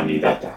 Humanidad.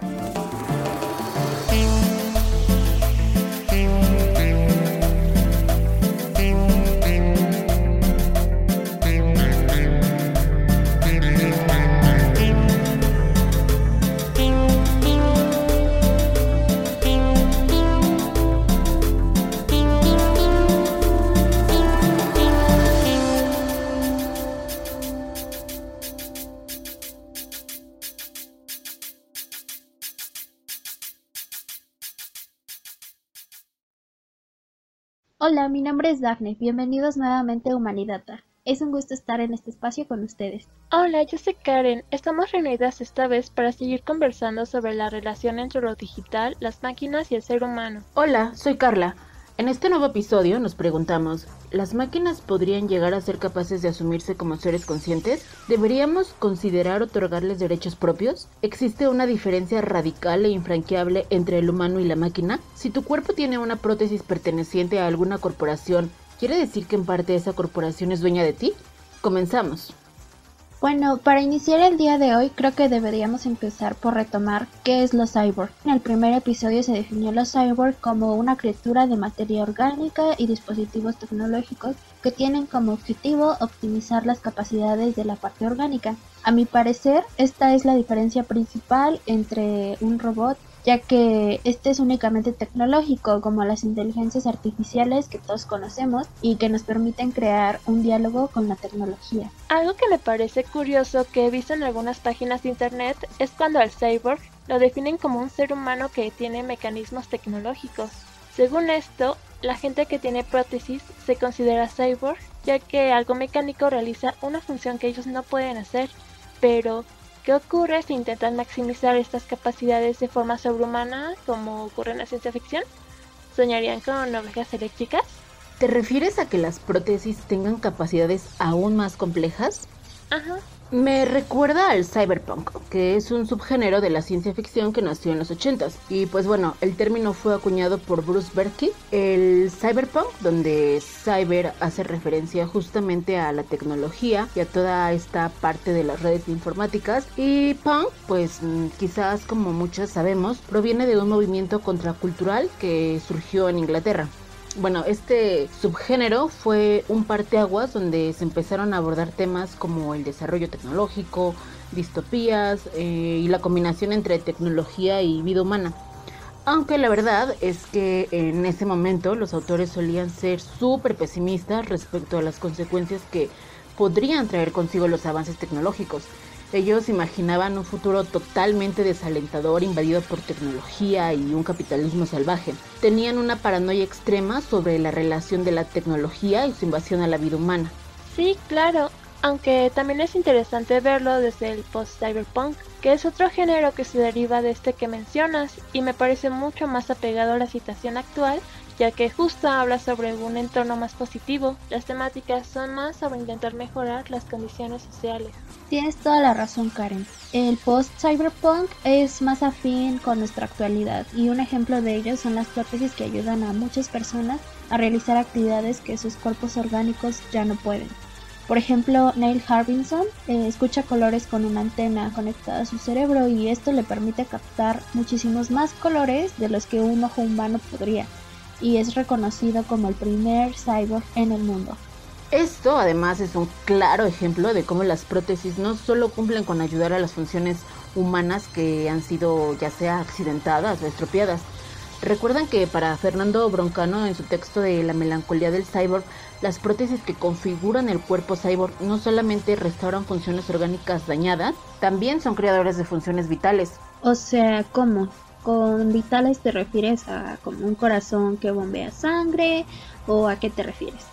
Hola, mi nombre es Daphne. Bienvenidos nuevamente a Humanidata. Es un gusto estar en este espacio con ustedes. Hola, yo soy Karen. Estamos reunidas esta vez para seguir conversando sobre la relación entre lo digital, las máquinas y el ser humano. Hola, soy Carla. En este nuevo episodio nos preguntamos, ¿las máquinas podrían llegar a ser capaces de asumirse como seres conscientes? ¿Deberíamos considerar otorgarles derechos propios? ¿Existe una diferencia radical e infranqueable entre el humano y la máquina? Si tu cuerpo tiene una prótesis perteneciente a alguna corporación, ¿quiere decir que en parte esa corporación es dueña de ti? Comenzamos. Bueno, para iniciar el día de hoy creo que deberíamos empezar por retomar qué es los cyborg. En el primer episodio se definió los cyborg como una criatura de materia orgánica y dispositivos tecnológicos que tienen como objetivo optimizar las capacidades de la parte orgánica. A mi parecer, esta es la diferencia principal entre un robot ya que este es únicamente tecnológico, como las inteligencias artificiales que todos conocemos y que nos permiten crear un diálogo con la tecnología. Algo que me parece curioso que he visto en algunas páginas de internet es cuando al cyborg lo definen como un ser humano que tiene mecanismos tecnológicos. Según esto, la gente que tiene prótesis se considera cyborg, ya que algo mecánico realiza una función que ellos no pueden hacer, pero ¿Qué ocurre si intentan maximizar estas capacidades de forma sobrehumana, como ocurre en la ciencia ficción? ¿Soñarían con ovejas eléctricas? ¿Te refieres a que las prótesis tengan capacidades aún más complejas? Ajá. Me recuerda al cyberpunk, que es un subgénero de la ciencia ficción que nació en los 80s. Y pues bueno, el término fue acuñado por Bruce Berkey. El cyberpunk, donde cyber hace referencia justamente a la tecnología y a toda esta parte de las redes informáticas. Y punk, pues quizás como muchas sabemos, proviene de un movimiento contracultural que surgió en Inglaterra. Bueno, este subgénero fue un parteaguas donde se empezaron a abordar temas como el desarrollo tecnológico, distopías eh, y la combinación entre tecnología y vida humana. Aunque la verdad es que en ese momento los autores solían ser súper pesimistas respecto a las consecuencias que podrían traer consigo los avances tecnológicos. Ellos imaginaban un futuro totalmente desalentador invadido por tecnología y un capitalismo salvaje. Tenían una paranoia extrema sobre la relación de la tecnología y su invasión a la vida humana. Sí, claro, aunque también es interesante verlo desde el post-cyberpunk, que es otro género que se deriva de este que mencionas y me parece mucho más apegado a la situación actual ya que justo habla sobre un entorno más positivo. Las temáticas son más sobre intentar mejorar las condiciones sociales. Tienes toda la razón, Karen. El post-cyberpunk es más afín con nuestra actualidad y un ejemplo de ello son las prótesis que ayudan a muchas personas a realizar actividades que sus cuerpos orgánicos ya no pueden. Por ejemplo, Neil Harbinson eh, escucha colores con una antena conectada a su cerebro y esto le permite captar muchísimos más colores de los que un ojo humano podría y es reconocido como el primer cyborg en el mundo. Esto además es un claro ejemplo de cómo las prótesis no solo cumplen con ayudar a las funciones humanas que han sido ya sea accidentadas o estropeadas. Recuerdan que para Fernando Broncano en su texto de La melancolía del cyborg, las prótesis que configuran el cuerpo cyborg no solamente restauran funciones orgánicas dañadas, también son creadores de funciones vitales. O sea, ¿cómo? ¿Con vitales te refieres a como un corazón que bombea sangre o a qué te refieres?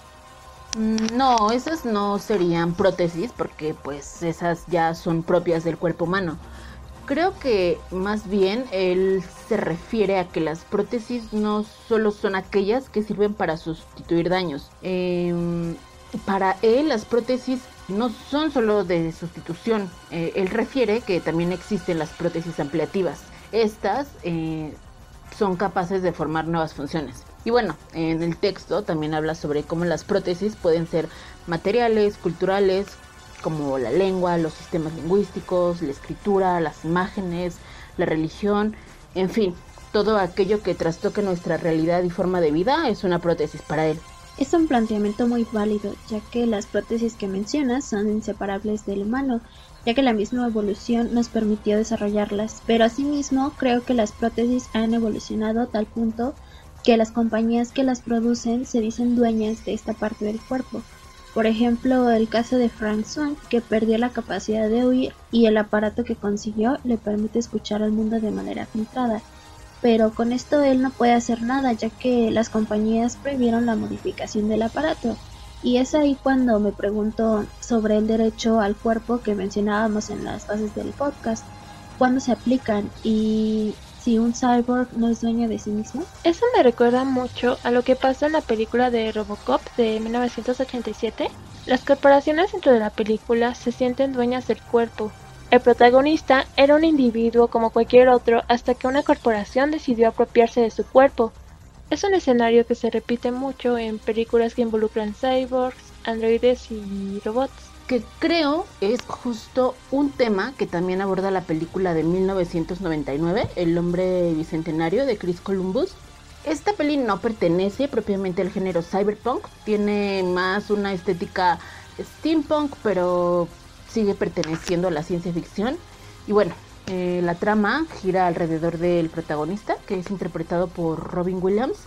Mm, no, esas no serían prótesis porque pues esas ya son propias del cuerpo humano. Creo que más bien él se refiere a que las prótesis no solo son aquellas que sirven para sustituir daños. Em, para él las prótesis no son solo de sustitución. Eh, él refiere que también existen las prótesis ampliativas estas eh, son capaces de formar nuevas funciones. Y bueno, en el texto también habla sobre cómo las prótesis pueden ser materiales, culturales, como la lengua, los sistemas lingüísticos, la escritura, las imágenes, la religión, en fin, todo aquello que trastoque nuestra realidad y forma de vida es una prótesis para él. Es un planteamiento muy válido, ya que las prótesis que mencionas son inseparables del humano, ya que la misma evolución nos permitió desarrollarlas, pero asimismo creo que las prótesis han evolucionado a tal punto que las compañías que las producen se dicen dueñas de esta parte del cuerpo. Por ejemplo, el caso de Frank Swan, que perdió la capacidad de oír y el aparato que consiguió le permite escuchar al mundo de manera filtrada. Pero con esto él no puede hacer nada ya que las compañías prohibieron la modificación del aparato. Y es ahí cuando me pregunto sobre el derecho al cuerpo que mencionábamos en las bases del podcast, cuándo se aplican y si un cyborg no es dueño de sí mismo? Eso me recuerda mucho a lo que pasa en la película de Robocop de 1987. Las corporaciones dentro de la película se sienten dueñas del cuerpo. El protagonista era un individuo como cualquier otro hasta que una corporación decidió apropiarse de su cuerpo. Es un escenario que se repite mucho en películas que involucran cyborgs, androides y robots que creo es justo un tema que también aborda la película de 1999, El hombre bicentenario de Chris Columbus. Esta peli no pertenece propiamente al género cyberpunk, tiene más una estética steampunk, pero sigue perteneciendo a la ciencia ficción. Y bueno, eh, la trama gira alrededor del protagonista, que es interpretado por Robin Williams.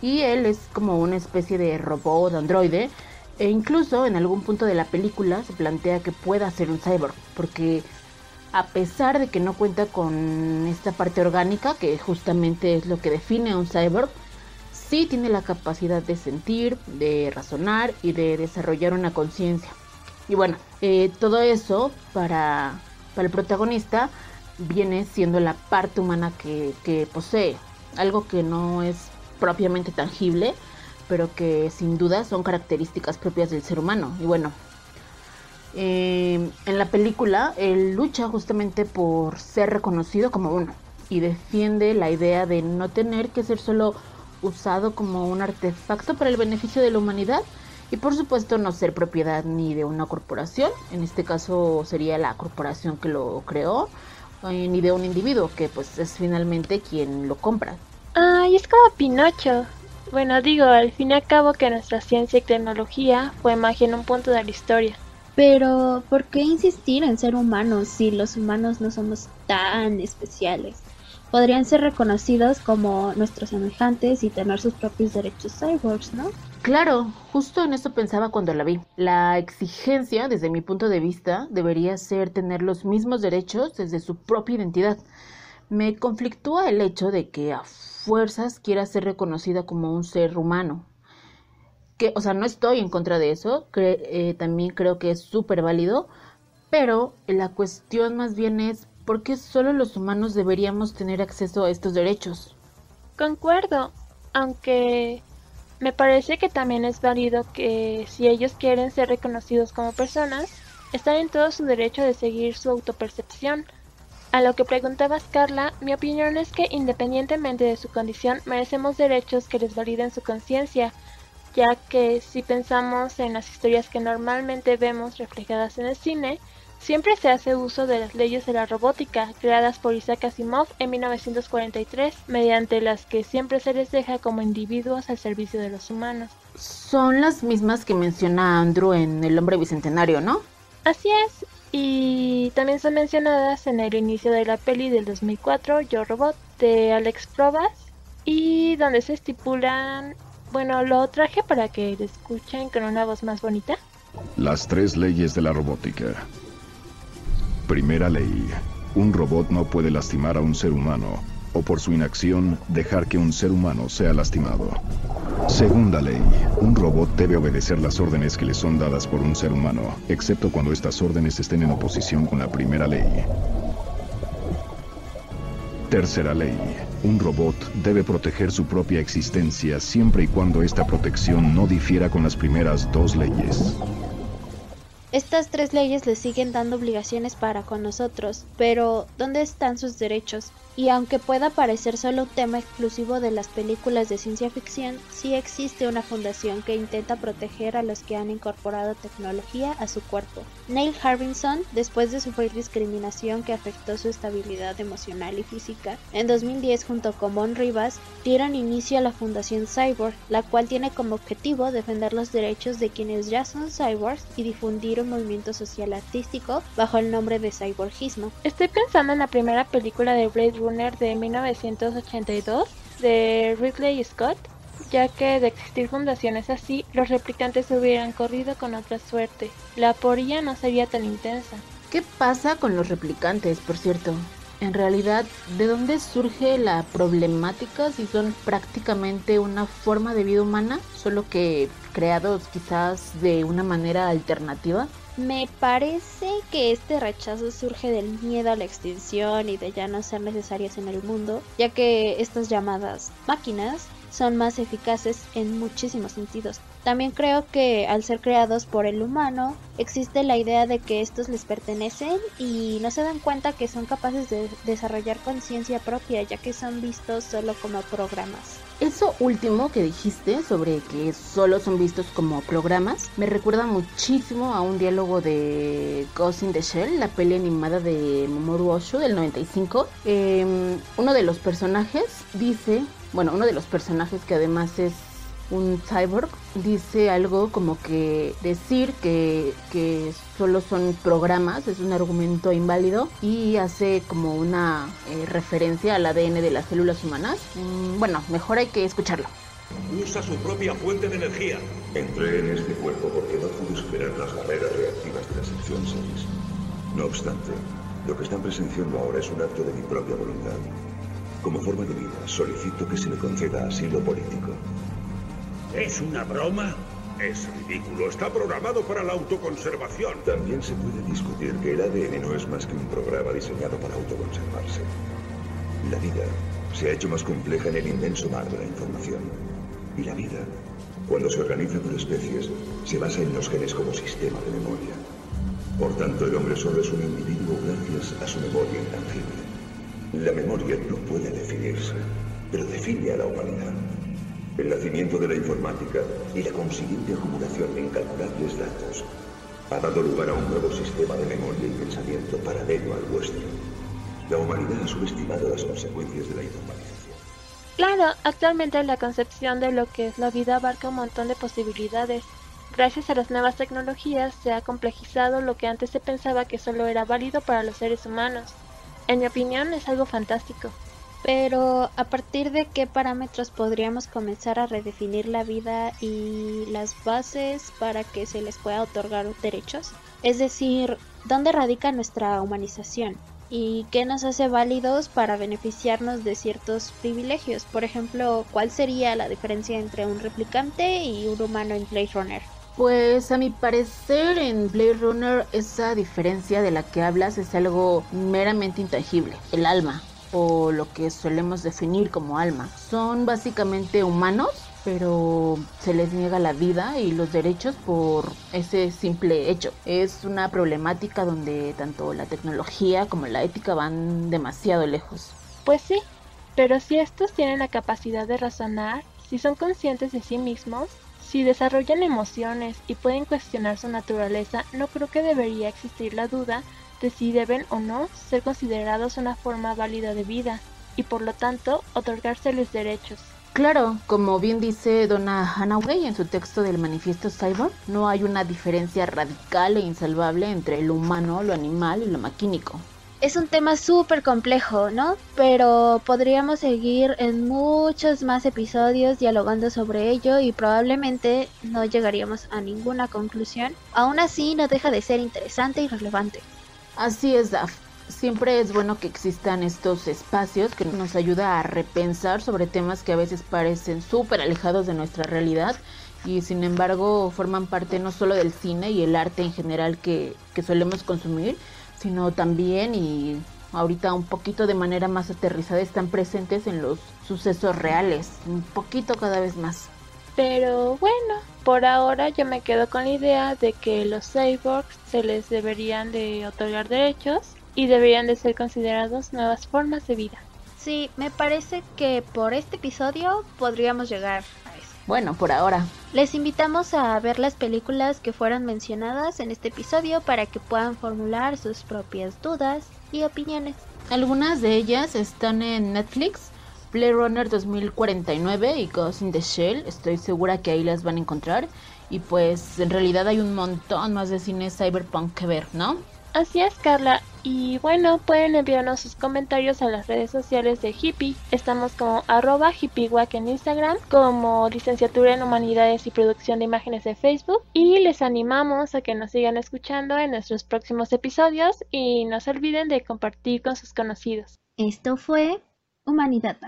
Y él es como una especie de robot, androide, e incluso en algún punto de la película se plantea que pueda ser un cyborg, porque a pesar de que no cuenta con esta parte orgánica, que justamente es lo que define a un cyborg, sí tiene la capacidad de sentir, de razonar y de desarrollar una conciencia. Y bueno, eh, todo eso para, para el protagonista viene siendo la parte humana que, que posee, algo que no es propiamente tangible, pero que sin duda son características propias del ser humano. Y bueno, eh, en la película él lucha justamente por ser reconocido como uno y defiende la idea de no tener que ser solo usado como un artefacto para el beneficio de la humanidad y por supuesto no ser propiedad ni de una corporación, en este caso sería la corporación que lo creó, eh, ni de un individuo que pues es finalmente quien lo compra. Ay, es como Pinocho. Bueno, digo, al fin y al cabo que nuestra ciencia y tecnología fue magia en un punto de la historia. Pero, ¿por qué insistir en ser humanos si los humanos no somos tan especiales? Podrían ser reconocidos como nuestros semejantes y tener sus propios derechos cyborgs, ¿no? Claro, justo en eso pensaba cuando la vi. La exigencia, desde mi punto de vista, debería ser tener los mismos derechos desde su propia identidad. Me conflictúa el hecho de que a fuerzas quiera ser reconocida como un ser humano. Que, o sea, no estoy en contra de eso, eh, también creo que es súper válido, pero la cuestión más bien es por qué solo los humanos deberíamos tener acceso a estos derechos. Concuerdo, aunque me parece que también es válido que si ellos quieren ser reconocidos como personas, están en todo su derecho de seguir su autopercepción. A lo que preguntabas, Carla, mi opinión es que independientemente de su condición, merecemos derechos que les validen su conciencia, ya que si pensamos en las historias que normalmente vemos reflejadas en el cine, siempre se hace uso de las leyes de la robótica creadas por Isaac Asimov en 1943, mediante las que siempre se les deja como individuos al servicio de los humanos. Son las mismas que menciona Andrew en El hombre bicentenario, ¿no? Así es, y también son mencionadas en el inicio de la peli del 2004, Yo Robot, de Alex Probas, y donde se estipulan, bueno, lo traje para que lo escuchen con una voz más bonita. Las tres leyes de la robótica. Primera ley, un robot no puede lastimar a un ser humano o por su inacción dejar que un ser humano sea lastimado. Segunda ley. Un robot debe obedecer las órdenes que le son dadas por un ser humano, excepto cuando estas órdenes estén en oposición con la primera ley. Tercera ley. Un robot debe proteger su propia existencia siempre y cuando esta protección no difiera con las primeras dos leyes. Estas tres leyes les siguen dando obligaciones para con nosotros, pero ¿dónde están sus derechos? Y aunque pueda parecer solo un tema exclusivo de las películas de ciencia ficción, sí existe una fundación que intenta proteger a los que han incorporado tecnología a su cuerpo. Neil Harbinson, después de sufrir discriminación que afectó su estabilidad emocional y física, en 2010 junto con Von Rivas dieron inicio a la Fundación Cyborg, la cual tiene como objetivo defender los derechos de quienes ya son cyborgs y difundir un movimiento social artístico bajo el nombre de cyborgismo. Estoy pensando en la primera película de Blade Runner de 1982 de Ridley Scott, ya que de existir fundaciones así, los replicantes hubieran corrido con otra suerte. La aporía no sería tan intensa. ¿Qué pasa con los replicantes, por cierto? En realidad, ¿de dónde surge la problemática si son prácticamente una forma de vida humana, solo que creados quizás de una manera alternativa? Me parece que este rechazo surge del miedo a la extinción y de ya no ser necesarias en el mundo, ya que estas llamadas máquinas son más eficaces en muchísimos sentidos. También creo que al ser creados por el humano, existe la idea de que estos les pertenecen y no se dan cuenta que son capaces de desarrollar conciencia propia, ya que son vistos solo como programas. Eso último que dijiste sobre que solo son vistos como programas me recuerda muchísimo a un diálogo de Ghost in the Shell, la peli animada de Momoru Osho del 95. Em, uno de los personajes dice, bueno, uno de los personajes que además es un cyborg dice algo como que decir que, que solo son programas es un argumento inválido y hace como una eh, referencia al ADN de las células humanas. Mm, bueno, mejor hay que escucharlo. Usa su propia fuente de energía. Entré en este cuerpo porque no pude superar las barreras reactivas de la sección 6. No obstante, lo que están presenciando ahora es un acto de mi propia voluntad. Como forma de vida, solicito que se me conceda asilo político. ¿Es una broma? Es ridículo. Está programado para la autoconservación. También se puede discutir que el ADN no es más que un programa diseñado para autoconservarse. La vida se ha hecho más compleja en el inmenso mar de la información. Y la vida, cuando se organiza por especies, se basa en los genes como sistema de memoria. Por tanto, el hombre solo es un individuo gracias a su memoria intangible. La memoria no puede definirse, pero define a la humanidad. El nacimiento de la informática y la consiguiente acumulación de incalculables datos ha dado lugar a un nuevo sistema de memoria y pensamiento paralelo al vuestro. La humanidad ha subestimado las consecuencias de la informatización. Claro, actualmente la concepción de lo que es la vida abarca un montón de posibilidades. Gracias a las nuevas tecnologías se ha complejizado lo que antes se pensaba que solo era válido para los seres humanos. En mi opinión es algo fantástico. Pero a partir de qué parámetros podríamos comenzar a redefinir la vida y las bases para que se les pueda otorgar derechos? Es decir, ¿dónde radica nuestra humanización? ¿Y qué nos hace válidos para beneficiarnos de ciertos privilegios? Por ejemplo, ¿cuál sería la diferencia entre un replicante y un humano en Blade Runner? Pues a mi parecer en Blade Runner esa diferencia de la que hablas es algo meramente intangible, el alma o lo que solemos definir como alma. Son básicamente humanos, pero se les niega la vida y los derechos por ese simple hecho. Es una problemática donde tanto la tecnología como la ética van demasiado lejos. Pues sí, pero si estos tienen la capacidad de razonar, si son conscientes de sí mismos, si desarrollan emociones y pueden cuestionar su naturaleza, no creo que debería existir la duda de si deben o no ser considerados una forma válida de vida y por lo tanto otorgárseles derechos. Claro, como bien dice Donna Hanaway en su texto del manifiesto Cyborg, no hay una diferencia radical e insalvable entre lo humano, lo animal y lo maquínico. Es un tema súper complejo, ¿no? Pero podríamos seguir en muchos más episodios dialogando sobre ello y probablemente no llegaríamos a ninguna conclusión. Aún así, no deja de ser interesante y relevante. Así es, Daf. Siempre es bueno que existan estos espacios que nos ayuda a repensar sobre temas que a veces parecen súper alejados de nuestra realidad y sin embargo forman parte no solo del cine y el arte en general que, que solemos consumir, sino también y ahorita un poquito de manera más aterrizada están presentes en los sucesos reales, un poquito cada vez más. Pero bueno, por ahora yo me quedo con la idea de que los cyborgs se les deberían de otorgar derechos y deberían de ser considerados nuevas formas de vida. Sí, me parece que por este episodio podríamos llegar a eso. Bueno, por ahora. Les invitamos a ver las películas que fueron mencionadas en este episodio para que puedan formular sus propias dudas y opiniones. Algunas de ellas están en Netflix, Blade Runner 2049 y Ghost in the Shell. Estoy segura que ahí las van a encontrar. Y pues en realidad hay un montón más de cine cyberpunk que ver, ¿no? Así es, Carla. Y bueno, pueden enviarnos sus comentarios a las redes sociales de Hippie. Estamos como arroba hippiewack en Instagram, como licenciatura en Humanidades y Producción de Imágenes de Facebook. Y les animamos a que nos sigan escuchando en nuestros próximos episodios y no se olviden de compartir con sus conocidos. Esto fue Humanidad.